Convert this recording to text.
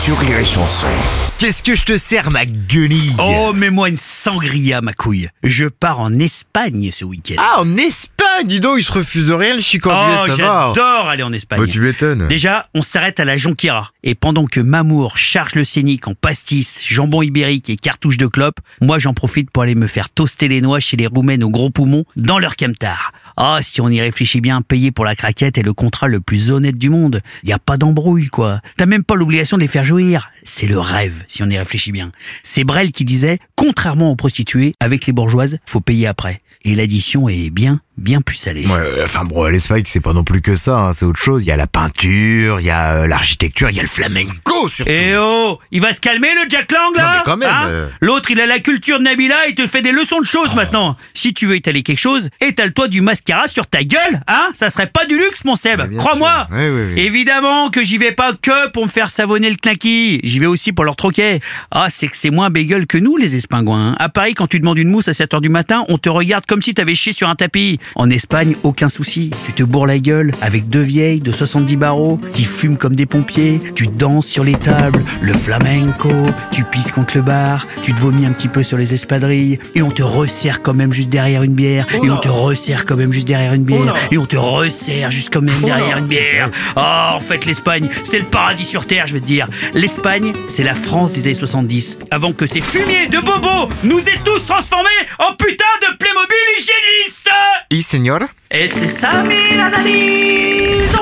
sur Rire et Chanson. Qu'est-ce que je te sers, ma guenille? Oh, mets-moi une sangria, ma couille. Je pars en Espagne ce week-end. Ah, en Espagne Dis donc, il se refuse rien, le chicandier, oh, ça va j'adore aller en Espagne. Bah, tu m'étonnes. Déjà, on s'arrête à la Jonquera. Et pendant que Mamour charge le scénic en pastis, jambon ibérique et cartouche de clope, moi j'en profite pour aller me faire toaster les noix chez les Roumaines au gros poumon dans leur camtar. Ah, si on y réfléchit bien, payer pour la craquette est le contrat le plus honnête du monde. Y a pas d'embrouille, quoi. T'as même pas l'obligation de les faire jouir. C'est le rêve, si on y réfléchit bien. C'est Brel qui disait, contrairement aux prostituées, avec les bourgeoises, faut payer après. Et l'addition est bien, bien plus salée. Ouais, enfin bon, l'Espagne, c'est pas non plus que ça, hein, c'est autre chose. Il y a la peinture, il y a euh, l'architecture, il y a le flamenco surtout. Eh oh Il va se calmer le Jack Lang là Non, mais quand même, Hein euh. L'autre il a la culture de Nabila, il te fait des leçons de choses maintenant. Si tu veux étaler quelque chose, étale-toi du mascara sur ta gueule, hein Ça serait pas du luxe mon Seb, crois-moi sûr. Oui, oui, oui. Évidemment que j'y vais pas que pour me faire savonner le clinquis, j'y vais aussi pour leur troquet. Ah, c'est que c'est moins bégueule que nous les espingouins. hein. À Paris, quand tu demandes une mousse à 7h du matin, on te regarde comme si t'avais chié sur un tapis. En Espagne, aucun souci. Tu te bourres la gueule avec deux vieilles de 70 barreaux qui fument comme des pompiers. Tu danses sur les tables, le flamenco. Tu pisses contre le bar. Tu te vomis un petit peu sur les espadrilles. Et on te resserre quand même juste derrière une bière. Et on te resserre quand même juste derrière une bière. Et on te resserre juste quand même derrière une bière. Ah, en fait, l'Espagne, c'est le paradis sur terre, je veux te dire. L'Espagne, c'est la France des années 70. Avant que ces fumiers de bobos nous aient tous transformés en putain de Playmobil hygiénistes Y, señor. Et c'est ça, mes analyses